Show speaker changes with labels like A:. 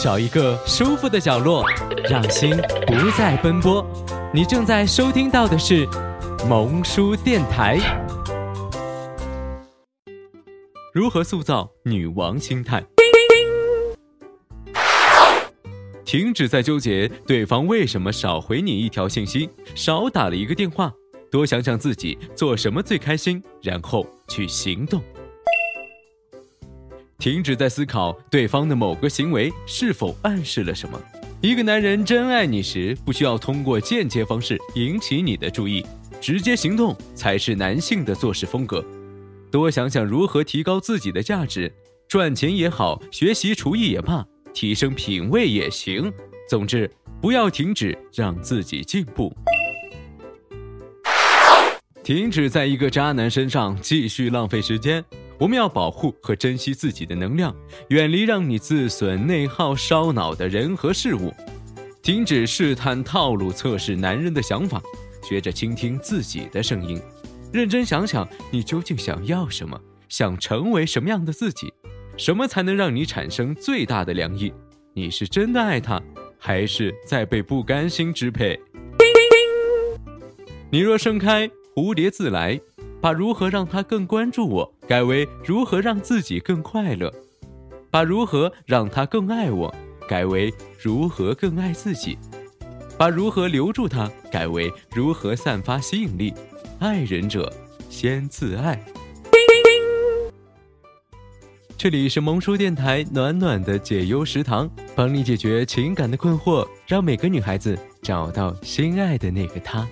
A: 找一个舒服的角落，让心不再奔波。你正在收听到的是萌叔电台。如何塑造女王心态？停止在纠结对方为什么少回你一条信息，少打了一个电话，多想想自己做什么最开心，然后去行动。停止在思考对方的某个行为是否暗示了什么。一个男人真爱你时，不需要通过间接方式引起你的注意，直接行动才是男性的做事风格。多想想如何提高自己的价值，赚钱也好，学习厨艺也罢。提升品味也行，总之不要停止让自己进步。停止在一个渣男身上继续浪费时间。我们要保护和珍惜自己的能量，远离让你自损内耗、烧脑的人和事物。停止试探、套路、测试男人的想法，学着倾听自己的声音，认真想想你究竟想要什么，想成为什么样的自己。什么才能让你产生最大的凉意？你是真的爱他，还是在被不甘心支配？你若盛开，蝴蝶自来。把如何让他更关注我改为如何让自己更快乐，把如何让他更爱我改为如何更爱自己，把如何留住他改为如何散发吸引力。爱人者，先自爱。这里是萌叔电台暖暖的解忧食堂，帮你解决情感的困惑，让每个女孩子找到心爱的那个他。